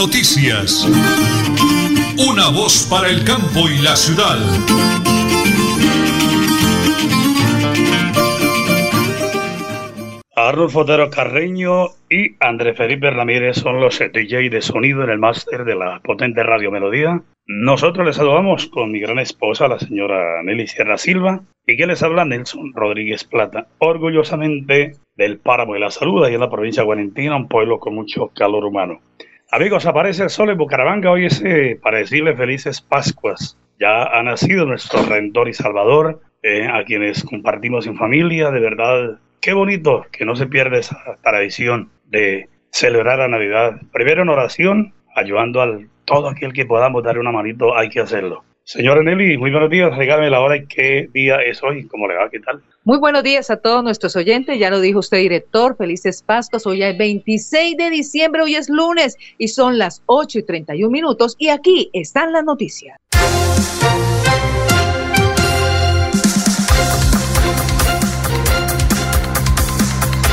noticias. Una voz para el campo y la ciudad. Arnold Fotero Carreño y Andrés Felipe Ramírez son los DJ de sonido en el máster de la potente Radio Melodía. Nosotros les saludamos con mi gran esposa, la señora Nelly Sierra Silva, y que les habla Nelson Rodríguez Plata, orgullosamente del Páramo de la Salud, ahí en la provincia Guarentina, un pueblo con mucho calor humano. Amigos, aparece el sol en Bucaramanga hoy eh, para decirle felices Pascuas. Ya ha nacido nuestro Redentor y Salvador, eh, a quienes compartimos en familia, de verdad, qué bonito que no se pierda esa tradición de celebrar la Navidad. Primero en oración, ayudando a todo aquel que podamos darle una manito, hay que hacerlo. Señora Nelly, muy buenos días. Regálame la hora y qué día es hoy. ¿Cómo le va? ¿Qué tal? Muy buenos días a todos nuestros oyentes. Ya lo dijo usted, director. Felices Pascuas. Hoy es 26 de diciembre, hoy es lunes y son las 8 y 31 minutos. Y aquí están las noticias.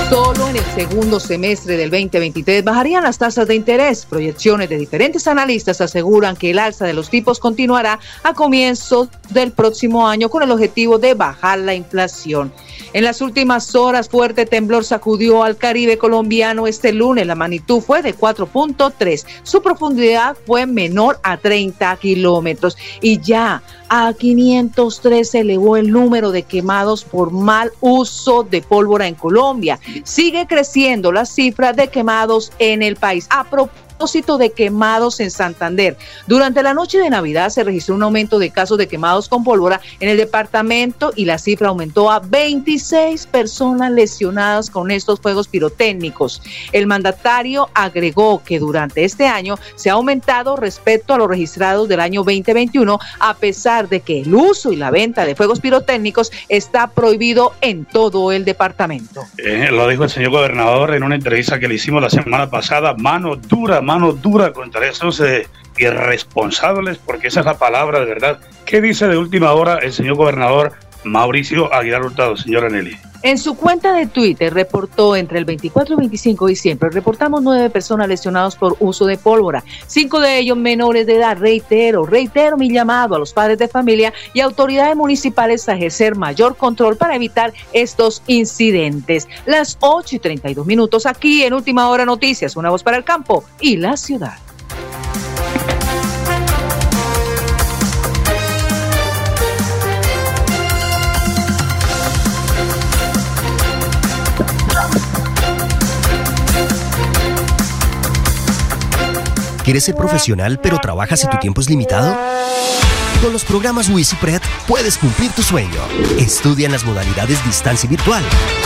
Solo en el segundo semestre del 2023 bajarían las tasas de interés. Proyecciones de diferentes analistas aseguran que el alza de los tipos continuará a comienzos del próximo año con el objetivo de bajar la inflación. En las últimas horas, fuerte temblor sacudió al Caribe colombiano este lunes. La magnitud fue de 4.3. Su profundidad fue menor a 30 kilómetros. Y ya a 503 se elevó el número de quemados por mal uso de pólvora en Colombia. Sigue creciendo la cifra de quemados en el país. A propósito de quemados en Santander. Durante la noche de Navidad se registró un aumento de casos de quemados con pólvora en el departamento y la cifra aumentó a 26 personas lesionadas con estos fuegos pirotécnicos. El mandatario agregó que durante este año se ha aumentado respecto a los registrados del año 2021, a pesar de que el uso y la venta de fuegos pirotécnicos está prohibido en todo el departamento. Eh, lo dijo el señor gobernador en una entrevista que le hicimos la semana pasada, mano dura, mano dura contra esos irresponsables, porque esa es la palabra de verdad. ¿Qué dice de última hora el señor gobernador Mauricio Aguilar Hurtado, señora Nelly? En su cuenta de Twitter reportó entre el 24 y 25 de diciembre, reportamos nueve personas lesionadas por uso de pólvora, cinco de ellos menores de edad. Reitero, reitero mi llamado a los padres de familia y autoridades municipales a ejercer mayor control para evitar estos incidentes. Las 8 y 32 minutos aquí en Última Hora Noticias, una voz para el campo y la ciudad. ¿Quieres ser profesional pero trabajas y tu tiempo es limitado? Con los programas WisiPred puedes cumplir tu sueño. Estudia en las modalidades distancia y virtual.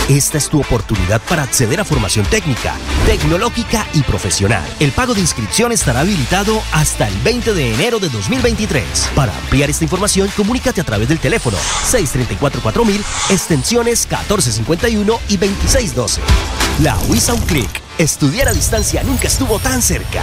Esta es tu oportunidad para acceder a formación técnica, tecnológica y profesional. El pago de inscripción estará habilitado hasta el 20 de enero de 2023. Para ampliar esta información, comunícate a través del teléfono 634-4000, extensiones 1451 y 2612. La WISA un clic. Estudiar a distancia nunca estuvo tan cerca.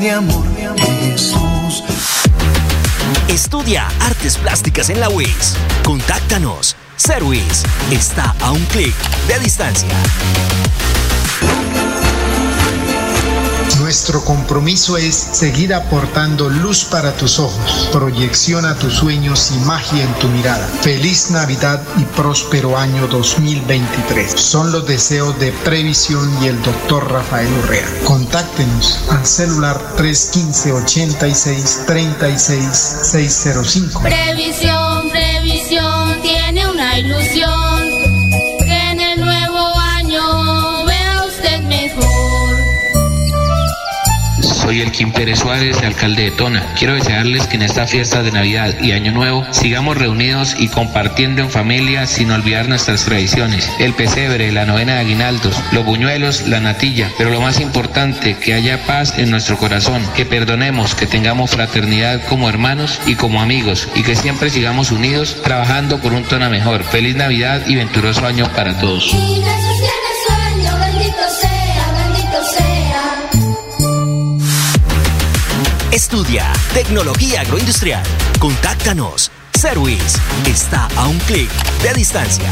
de amor, Jesús. Estudia artes plásticas en la UIS. Contáctanos. Service está a un clic de distancia. Nuestro compromiso es seguir aportando luz para tus ojos, proyección a tus sueños y magia en tu mirada. Feliz Navidad y próspero año 2023. Son los deseos de Previsión y el doctor Rafael Urrea. Contáctenos al celular 315 86 36 605. Previsión, previsión, tiene una ilusión Soy el Kim Pérez Suárez, alcalde de Tona. Quiero desearles que en esta fiesta de Navidad y Año Nuevo sigamos reunidos y compartiendo en familia sin olvidar nuestras tradiciones. El pesebre, la novena de aguinaldos, los buñuelos, la natilla. Pero lo más importante, que haya paz en nuestro corazón, que perdonemos, que tengamos fraternidad como hermanos y como amigos y que siempre sigamos unidos trabajando por un Tona mejor. Feliz Navidad y venturoso año para todos. Estudia Tecnología Agroindustrial. Contáctanos. Service está a un clic de distancia.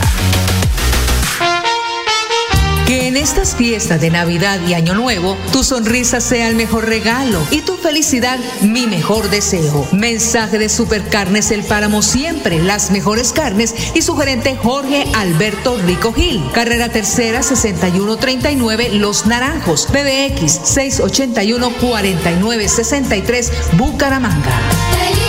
Que en estas fiestas de Navidad y Año Nuevo, tu sonrisa sea el mejor regalo y tu felicidad mi mejor deseo. Mensaje de Supercarnes El Páramo Siempre, las mejores carnes y su gerente Jorge Alberto Rico Gil. Carrera Tercera 6139 Los Naranjos, PBX 681 4963 Bucaramanga.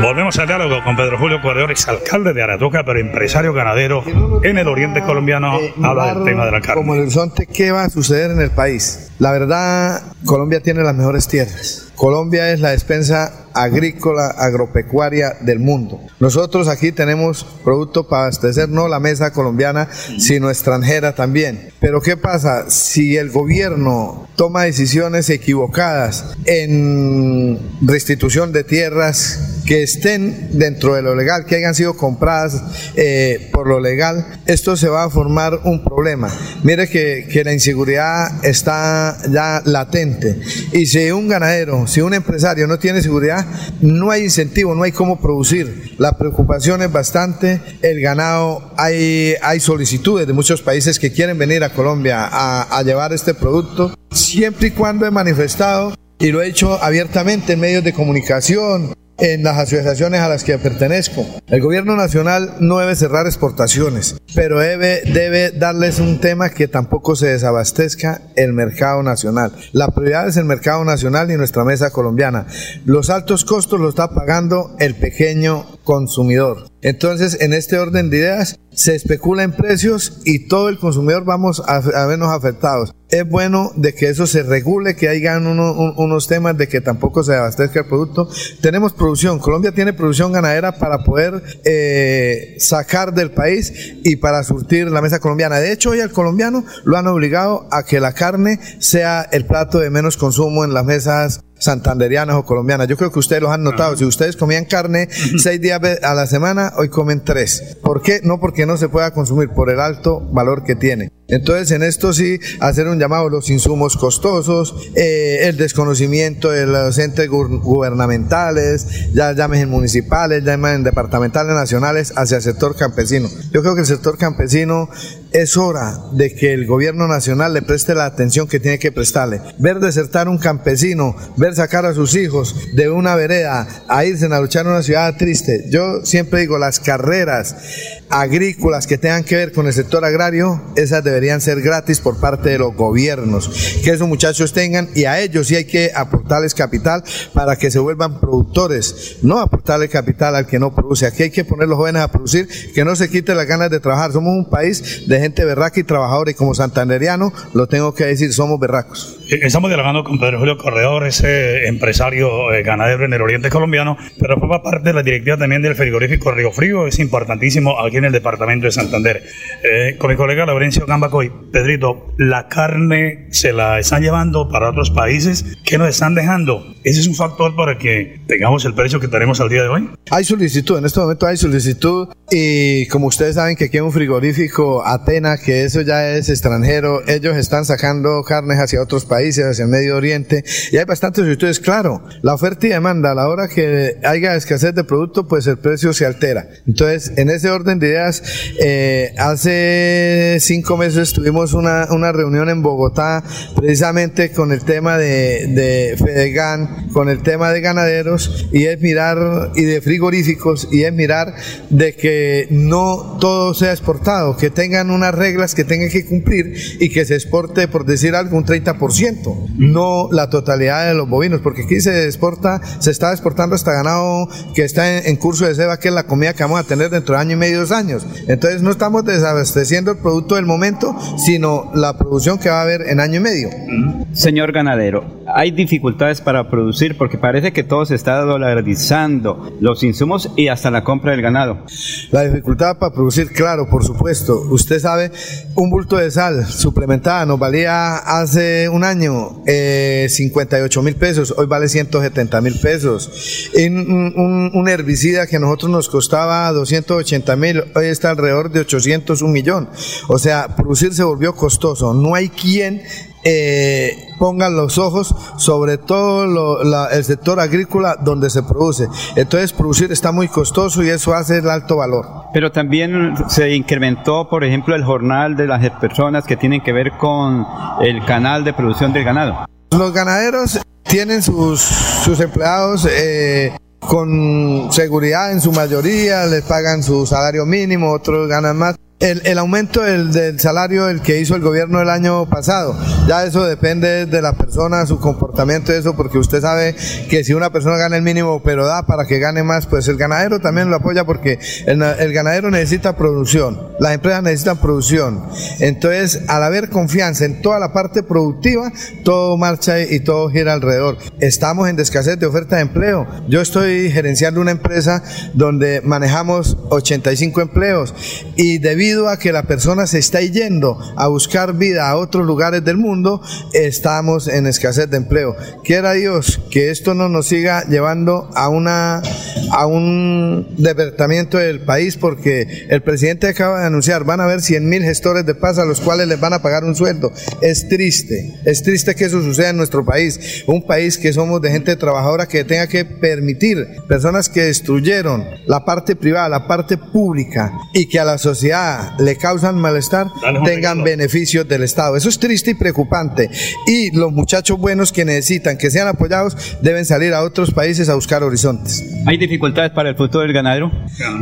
Volvemos al diálogo con Pedro Julio Corredores, alcalde de Aratoca, pero empresario ganadero en el oriente colombiano. Habla del tema de la carne. Como el horizonte, ¿qué va a suceder en el país? La verdad, Colombia tiene las mejores tierras. Colombia es la despensa agrícola, agropecuaria del mundo. Nosotros aquí tenemos producto para abastecer no la mesa colombiana, sino extranjera también. Pero ¿qué pasa? Si el gobierno toma decisiones equivocadas en restitución de tierras que estén dentro de lo legal, que hayan sido compradas eh, por lo legal, esto se va a formar un problema. Mire que, que la inseguridad está ya latente. Y si un ganadero, si un empresario no tiene seguridad, no hay incentivo, no hay cómo producir. La preocupación es bastante. El ganado, hay, hay solicitudes de muchos países que quieren venir a Colombia a, a llevar este producto, siempre y cuando he manifestado y lo he hecho abiertamente en medios de comunicación, en las asociaciones a las que pertenezco. El gobierno nacional no debe cerrar exportaciones, pero debe, debe darles un tema que tampoco se desabastezca el mercado nacional. La prioridad es el mercado nacional y nuestra mesa colombiana. Los altos costos los está pagando el pequeño consumidor. Entonces, en este orden de ideas, se especula en precios y todo el consumidor vamos a, vernos afectados. Es bueno de que eso se regule, que hayan uno, un, unos temas de que tampoco se abastezca el producto. Tenemos producción, Colombia tiene producción ganadera para poder eh, sacar del país y para surtir la mesa colombiana. De hecho, hoy al colombiano lo han obligado a que la carne sea el plato de menos consumo en las mesas santanderianas o colombianas. Yo creo que ustedes los han notado. Si ustedes comían carne seis días a la semana, hoy comen tres. ¿Por qué? No porque no se pueda consumir, por el alto valor que tiene. Entonces, en esto sí, hacer un llamado a los insumos costosos, eh, el desconocimiento de los entes gu gubernamentales, ya llamen municipales, llamen departamentales, nacionales, hacia el sector campesino. Yo creo que el sector campesino es hora de que el gobierno nacional le preste la atención que tiene que prestarle. Ver desertar un campesino, ver sacar a sus hijos de una vereda a irse a luchar en una ciudad triste. Yo siempre digo, las carreras agrícolas que tengan que ver con el sector agrario, esas deberían ser gratis por parte de los gobiernos. Que esos muchachos tengan y a ellos sí hay que aportarles capital para que se vuelvan productores, no aportarle capital al que no produce. Aquí hay que poner los jóvenes a producir, que no se quiten las ganas de trabajar. Somos un país de gente berraca y trabajadora y como santanderiano lo tengo que decir, somos berracos. Estamos dialogando con Pedro Julio Corredor, ese empresario eh, ganadero en el oriente colombiano, pero forma parte de la directiva también del frigorífico Río Frío, es importantísimo aquí en el departamento de Santander. Eh, con mi colega Laurencio Gambacoy, Pedrito, la carne se la están llevando para otros países, ¿qué nos están dejando? ¿Ese es un factor para que tengamos el precio que tenemos al día de hoy? Hay solicitud, en este momento hay solicitud y como ustedes saben que aquí hay un frigorífico Que eso ya es extranjero, ellos están sacando carnes hacia otros países, hacia el Medio Oriente y hay bastantes solicitudes. Claro, la oferta y demanda, a la hora que haya escasez de producto, pues el precio se altera. Entonces, en ese orden de ideas, eh, hace cinco meses tuvimos una, una reunión en Bogotá precisamente con el tema de, de Fedegan, con el tema de ganaderos y es mirar, y de frigoríficos, y es mirar de que no todo sea exportado, que tengan unas reglas que tengan que cumplir y que se exporte, por decir algo, un 30%, no la totalidad de los bovinos, porque aquí se exporta, se está exportando hasta ganado que está en, en curso de ceba, que es la comida que vamos a tener dentro de año y medio, dos años. Entonces no estamos desabasteciendo el producto del momento, sino la producción que va a haber en año y medio. Señor ganadero, hay dificultades para producir porque parece que todo se está dolarizando, los insumos y hasta la compra del ganado. La dificultad para producir, claro, por supuesto. Usted sabe, un bulto de sal suplementada nos valía hace un año eh, 58 mil pesos, hoy vale 170 mil pesos. Un, herbicida que a nosotros nos costaba 280 mil, hoy está alrededor de 800, un millón. O sea, producir se volvió costoso. No hay quien eh, pongan los ojos sobre todo lo, la, el sector agrícola donde se produce. Entonces producir está muy costoso y eso hace el alto valor. Pero también se incrementó, por ejemplo, el jornal de las personas que tienen que ver con el canal de producción del ganado. Los ganaderos tienen sus, sus empleados eh, con seguridad en su mayoría, les pagan su salario mínimo, otros ganan más. El, el, aumento del, del, salario el que hizo el gobierno el año pasado. Ya eso depende de la persona, su comportamiento, eso, porque usted sabe que si una persona gana el mínimo, pero da para que gane más, pues el ganadero también lo apoya porque el, ganadero necesita producción, las empresas necesitan producción. Entonces, al haber confianza en toda la parte productiva, todo marcha y todo gira alrededor. Estamos en escasez de oferta de empleo. Yo estoy gerenciando una empresa donde manejamos 85 empleos y debido debido a que la persona se está yendo a buscar vida a otros lugares del mundo, estamos en escasez de empleo. Quiera Dios que esto no nos siga llevando a una a un despertamiento del país porque el presidente acaba de anunciar, van a haber 100 mil gestores de paz a los cuales les van a pagar un sueldo. Es triste, es triste que eso suceda en nuestro país, un país que somos de gente trabajadora que tenga que permitir personas que destruyeron la parte privada, la parte pública y que a la sociedad le causan malestar tengan beneficios del Estado. Eso es triste y preocupante. Y los muchachos buenos que necesitan que sean apoyados deben salir a otros países a buscar horizontes. ¿Hay dificultades para el futuro del ganadero?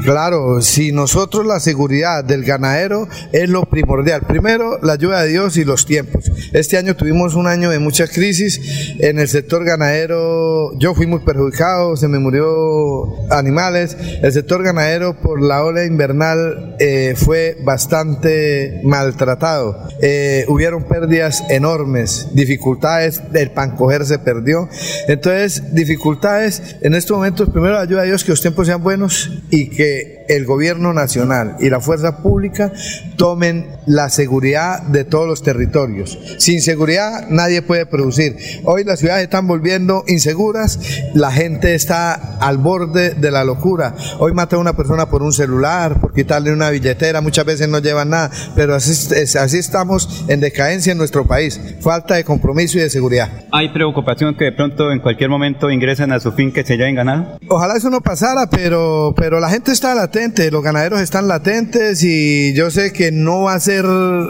Claro, si nosotros la seguridad del ganadero es lo primordial. Primero, la ayuda de Dios y los tiempos. Este año tuvimos un año de mucha crisis en el sector ganadero. Yo fui muy perjudicado, se me murió animales. El sector ganadero por la ola invernal eh, fue bastante maltratado. Eh, hubieron pérdidas enormes, dificultades, el pancoger se perdió. Entonces, dificultades, en estos momentos, primero ayuda a Dios que los tiempos sean buenos y que el gobierno nacional y la fuerza pública tomen la seguridad de todos los territorios. Sin seguridad nadie puede producir. Hoy las ciudades están volviendo inseguras, la gente está al borde de la locura. Hoy mata a una persona por un celular, por quitarle una billetera, muchas veces no llevan nada, pero así, así estamos en decadencia en nuestro país. Falta de compromiso y de seguridad. ¿Hay preocupación que de pronto en cualquier momento ingresen a su fin que se hayan ganado? Ojalá eso no pasara, pero, pero la gente está los ganaderos están latentes y yo sé que no va a ser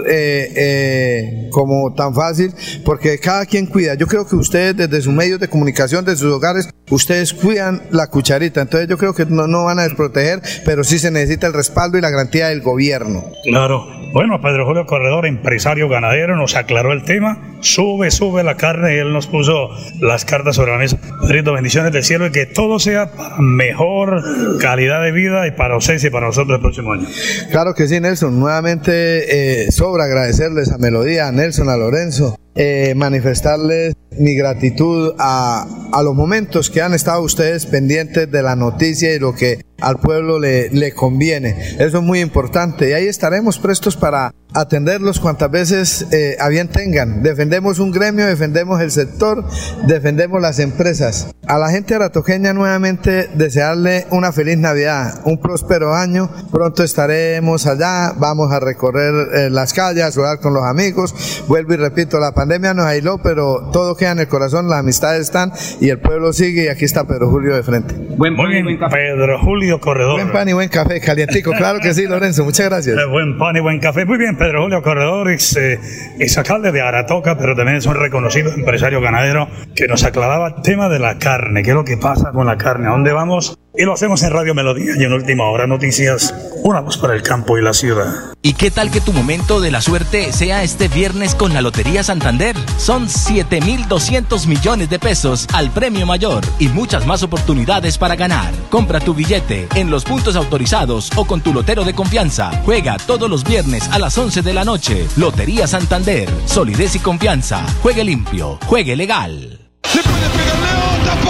eh, eh, como tan fácil porque cada quien cuida. Yo creo que ustedes desde sus medios de comunicación, desde sus hogares, ustedes cuidan la cucharita. Entonces yo creo que no, no van a desproteger, pero sí se necesita el respaldo y la garantía del gobierno. Claro. Bueno, Pedro Julio Corredor, empresario ganadero, nos aclaró el tema. Sube, sube la carne y él nos puso las cartas sobre la mesa. Pedrito, bendiciones del cielo y que todo sea para mejor calidad de vida y para ustedes y para nosotros el próximo año. Claro que sí, Nelson. Nuevamente eh, sobra agradecerles a Melodía, a Nelson, a Lorenzo, eh, manifestarles mi gratitud a, a los momentos que han estado ustedes pendientes de la noticia y lo que al pueblo le, le conviene. Eso es muy importante y ahí estaremos prestos para atenderlos cuantas veces eh, a bien tengan. Defendemos un gremio, defendemos el sector, defendemos las empresas. A la gente aratoqueña nuevamente desearle una feliz Navidad, un próspero año. Pronto estaremos allá, vamos a recorrer eh, las calles, jugar con los amigos. Vuelvo y repito, la pandemia nos aisló, pero todo queda en el corazón, las amistades están y el pueblo sigue y aquí está Pedro Julio de frente. Buen Muy bien, Pedro Julio Corredor. Buen pan y buen café, calientico, claro que sí, Lorenzo, muchas gracias. Eh, buen pan y buen café, muy bien, Pedro Julio Corredor es, eh, es, alcalde de Aratoca, pero también es un reconocido empresario ganadero que nos aclaraba el tema de la carne, qué es lo que pasa con la carne, a dónde vamos. Y lo hacemos en Radio Melodía y en Última Hora Noticias, una voz para el campo y la ciudad. ¿Y qué tal que tu momento de la suerte sea este viernes con la Lotería Santander? Son 7.200 millones de pesos al premio mayor y muchas más oportunidades para ganar. Compra tu billete en los puntos autorizados o con tu lotero de confianza. Juega todos los viernes a las 11 de la noche. Lotería Santander. Solidez y confianza. Juegue limpio. Juegue legal.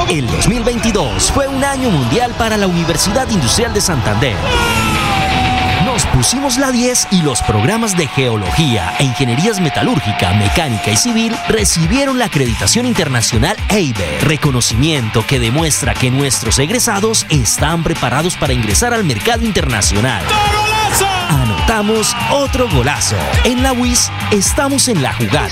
El 2022 fue un año mundial para la Universidad Industrial de Santander. Pusimos la 10 y los programas de Geología e Ingenierías Metalúrgica, Mecánica y Civil recibieron la acreditación internacional EIBE, reconocimiento que demuestra que nuestros egresados están preparados para ingresar al mercado internacional. Anotamos otro golazo. En la WIS estamos en la jugada.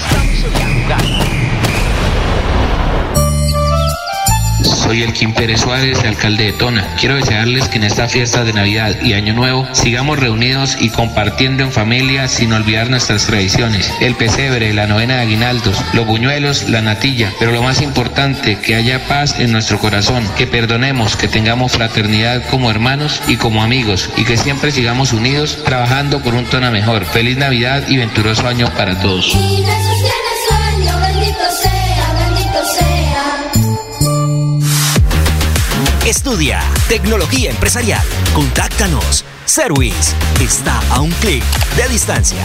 Soy el Kim Pérez Suárez, alcalde de Tona. Quiero desearles que en esta fiesta de Navidad y Año Nuevo sigamos reunidos y compartiendo en familia sin olvidar nuestras tradiciones. El pesebre, la novena de aguinaldos, los buñuelos, la natilla. Pero lo más importante, que haya paz en nuestro corazón, que perdonemos, que tengamos fraternidad como hermanos y como amigos y que siempre sigamos unidos trabajando por un Tona mejor. Feliz Navidad y venturoso año para todos. Estudia tecnología empresarial. Contáctanos. Service está a un clic de distancia.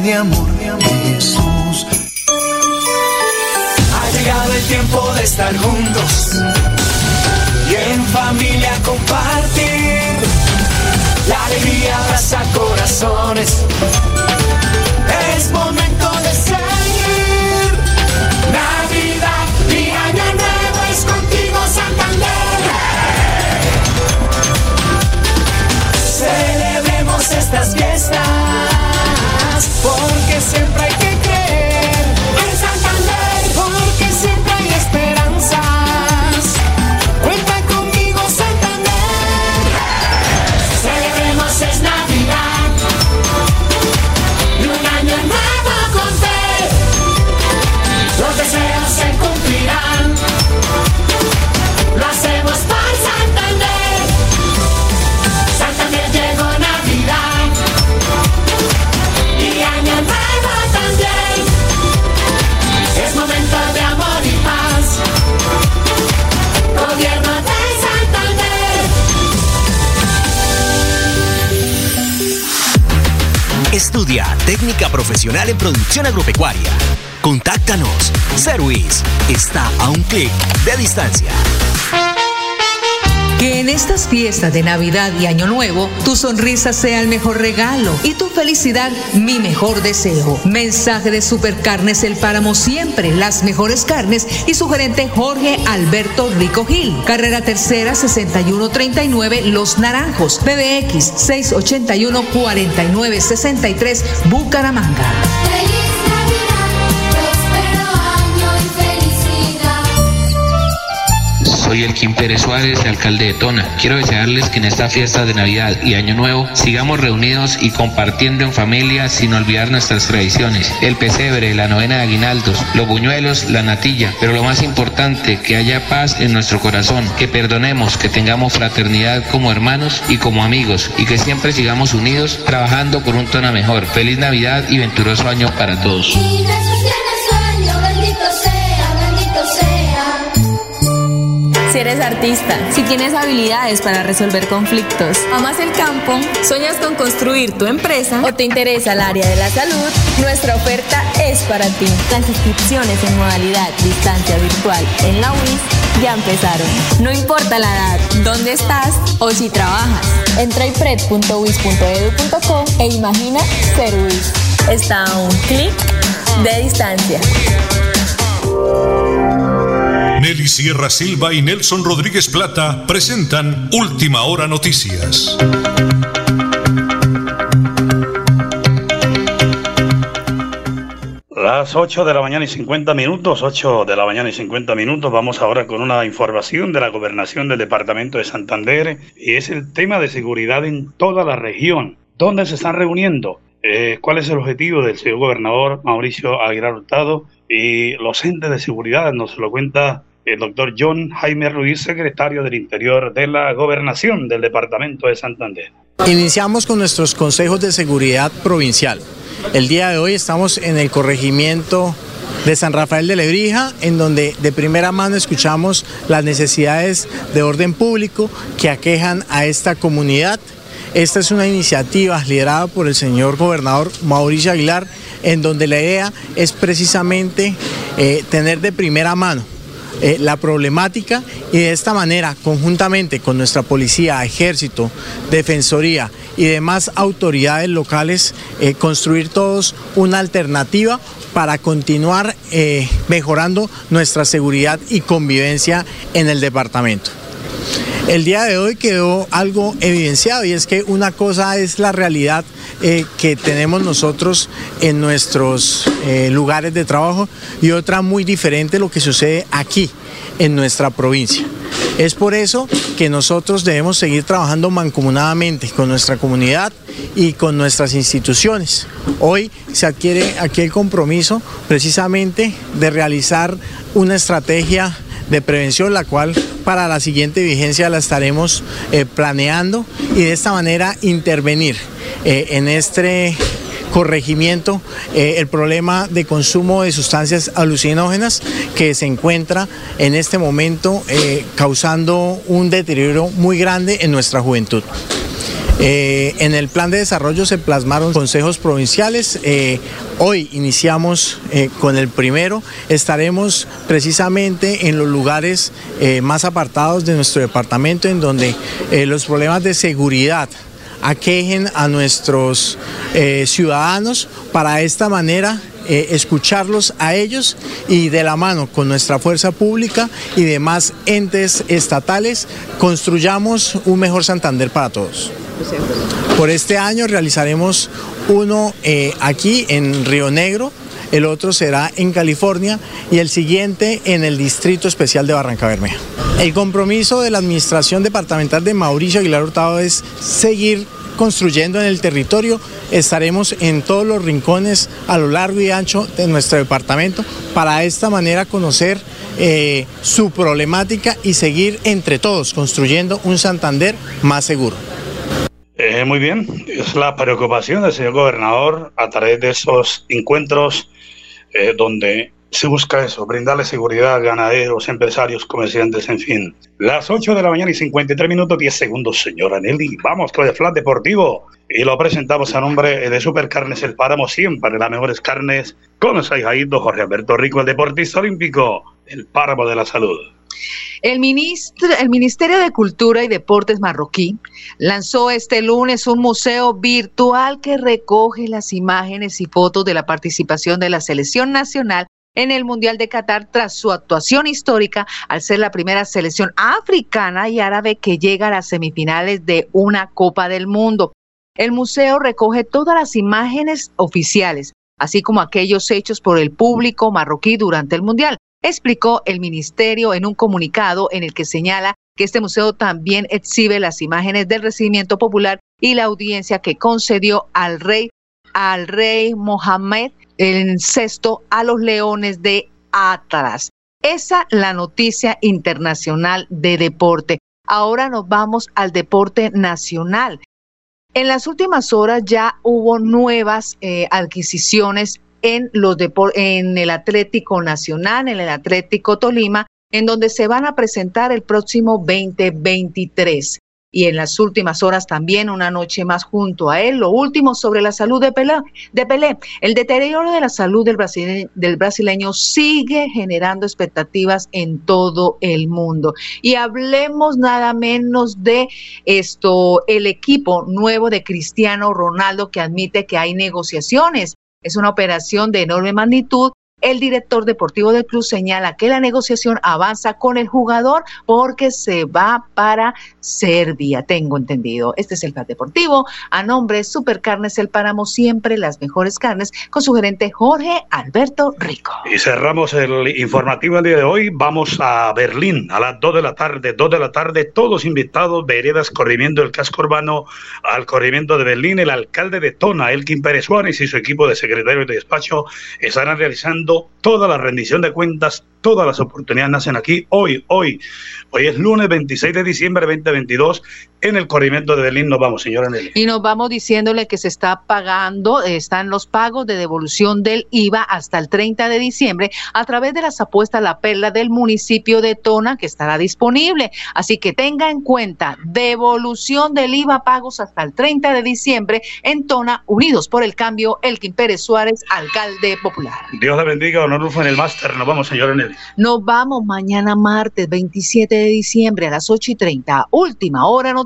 de amor, Jesús? Ha llegado el tiempo de estar juntos y en familia compartir. La alegría abraza corazones. Es momento de seguir. Navidad y Año Nuevo es contigo, Santander. Celebremos estas fiestas porque siempre técnica profesional en producción agropecuaria. Contáctanos. Service está a un clic de distancia. Que en estas fiestas de Navidad y Año Nuevo, tu sonrisa sea el mejor regalo y tu felicidad mi mejor deseo. Mensaje de Supercarnes El Páramo Siempre, las mejores carnes y su gerente Jorge Alberto Rico Gil. Carrera Tercera 6139 Los Naranjos, PBX 681 4963 Bucaramanga. Soy Soy el Kim Pérez Suárez, alcalde de Tona. Quiero desearles que en esta fiesta de Navidad y Año Nuevo sigamos reunidos y compartiendo en familia sin olvidar nuestras tradiciones. El pesebre, la novena de aguinaldos, los buñuelos, la natilla. Pero lo más importante, que haya paz en nuestro corazón, que perdonemos, que tengamos fraternidad como hermanos y como amigos y que siempre sigamos unidos trabajando por un Tona mejor. Feliz Navidad y venturoso año para todos. Si eres artista, si tienes habilidades para resolver conflictos, amas el campo, sueñas con construir tu empresa o te interesa el área de la salud, nuestra oferta es para ti. Las inscripciones en modalidad distancia virtual en la UIS ya empezaron. No importa la edad, dónde estás o si trabajas. Entra a ipred.uis.edu.co e imagina ser UIS. Está a un clic de distancia. Nelly Sierra Silva y Nelson Rodríguez Plata presentan Última Hora Noticias. Las 8 de la mañana y 50 minutos, 8 de la mañana y 50 minutos, vamos ahora con una información de la gobernación del departamento de Santander y es el tema de seguridad en toda la región. ¿Dónde se están reuniendo? Eh, ¿Cuál es el objetivo del señor gobernador Mauricio Aguilar Hurtado? Y los entes de seguridad nos lo cuenta el doctor John Jaime Ruiz, secretario del Interior de la Gobernación del Departamento de Santander. Iniciamos con nuestros consejos de seguridad provincial. El día de hoy estamos en el corregimiento de San Rafael de Lebrija, en donde de primera mano escuchamos las necesidades de orden público que aquejan a esta comunidad. Esta es una iniciativa liderada por el señor gobernador Mauricio Aguilar, en donde la idea es precisamente eh, tener de primera mano eh, la problemática y de esta manera, conjuntamente con nuestra policía, ejército, defensoría y demás autoridades locales, eh, construir todos una alternativa para continuar eh, mejorando nuestra seguridad y convivencia en el departamento. El día de hoy quedó algo evidenciado y es que una cosa es la realidad eh, que tenemos nosotros en nuestros eh, lugares de trabajo y otra muy diferente lo que sucede aquí en nuestra provincia. Es por eso que nosotros debemos seguir trabajando mancomunadamente con nuestra comunidad y con nuestras instituciones. Hoy se adquiere aquí el compromiso precisamente de realizar una estrategia de prevención, la cual para la siguiente vigencia la estaremos eh, planeando y de esta manera intervenir eh, en este corregimiento eh, el problema de consumo de sustancias alucinógenas que se encuentra en este momento causando un deterioro muy grande en nuestra juventud. Eh, en el plan de desarrollo se plasmaron consejos provinciales. Eh, hoy iniciamos eh, con el primero. Estaremos precisamente en los lugares más apartados de nuestro departamento en donde los problemas de seguridad aquejen a nuestros ciudadanos para esta manera escucharlos a ellos y de la mano con nuestra fuerza pública y demás entes estatales construyamos un mejor Santander para todos. Por este año realizaremos uno eh, aquí en Río Negro, el otro será en California y el siguiente en el Distrito Especial de Barranca Bermeja. El compromiso de la Administración Departamental de Mauricio Aguilar Hurtado es seguir construyendo en el territorio. Estaremos en todos los rincones a lo largo y ancho de nuestro departamento para de esta manera conocer eh, su problemática y seguir entre todos construyendo un Santander más seguro. Eh, muy bien, es la preocupación del señor gobernador a través de esos encuentros eh, donde se busca eso, brindarle seguridad a ganaderos, empresarios, comerciantes, en fin. Las 8 de la mañana y 53 minutos, 10 segundos, señora Nelly. Vamos con el flat deportivo y lo presentamos a nombre de Supercarnes El Páramo, siempre las mejores carnes, con el Jaito Jorge Alberto Rico, el deportista olímpico, el Páramo de la Salud. El, ministro, el Ministerio de Cultura y Deportes marroquí lanzó este lunes un museo virtual que recoge las imágenes y fotos de la participación de la selección nacional en el Mundial de Qatar tras su actuación histórica al ser la primera selección africana y árabe que llega a las semifinales de una Copa del Mundo. El museo recoge todas las imágenes oficiales, así como aquellos hechos por el público marroquí durante el Mundial. explicó el ministerio en un comunicado en el que señala que este museo también exhibe las imágenes del recibimiento popular y la audiencia que concedió al rey al rey Mohammed el sexto a los leones de Atlas. Esa la noticia internacional de deporte. Ahora nos vamos al deporte nacional. En las últimas horas ya hubo nuevas eh, adquisiciones en, los en el Atlético Nacional, en el Atlético Tolima, en donde se van a presentar el próximo 2023 y en las últimas horas también una noche más junto a él. Lo último sobre la salud de Pelé. De Pelé. El deterioro de la salud del del brasileño sigue generando expectativas en todo el mundo. Y hablemos nada menos de esto, el equipo nuevo de Cristiano Ronaldo que admite que hay negociaciones. Es una operación de enorme magnitud el director deportivo del club señala que la negociación avanza con el jugador porque se va para Serbia, tengo entendido. Este es el plan deportivo. A nombre Supercarnes El Páramo, siempre las mejores carnes, con su gerente Jorge Alberto Rico. Y cerramos el informativo el día de hoy. Vamos a Berlín a las 2 de la tarde, 2 de la tarde, todos invitados, veredas, corrimiento del casco urbano al corrimiento de Berlín. El alcalde de Tona, Elkin Pérez Suárez y su equipo de secretarios de despacho estarán realizando toda la rendición de cuentas, todas las oportunidades nacen aquí hoy, hoy. Hoy es lunes 26 de diciembre de 2022 en el corrimiento de Berlín. Nos vamos, señora Nelly. Y nos vamos diciéndole que se está pagando, están los pagos de devolución del IVA hasta el 30 de diciembre a través de las apuestas La Perla del municipio de Tona que estará disponible. Así que tenga en cuenta devolución del IVA pagos hasta el 30 de diciembre en Tona, Unidos por el Cambio, Elkin Pérez Suárez, alcalde popular. Dios le bendiga, honor en el máster. Nos vamos, señora Nelly. Nos vamos mañana martes 27 de diciembre a las 8 y 30. Última hora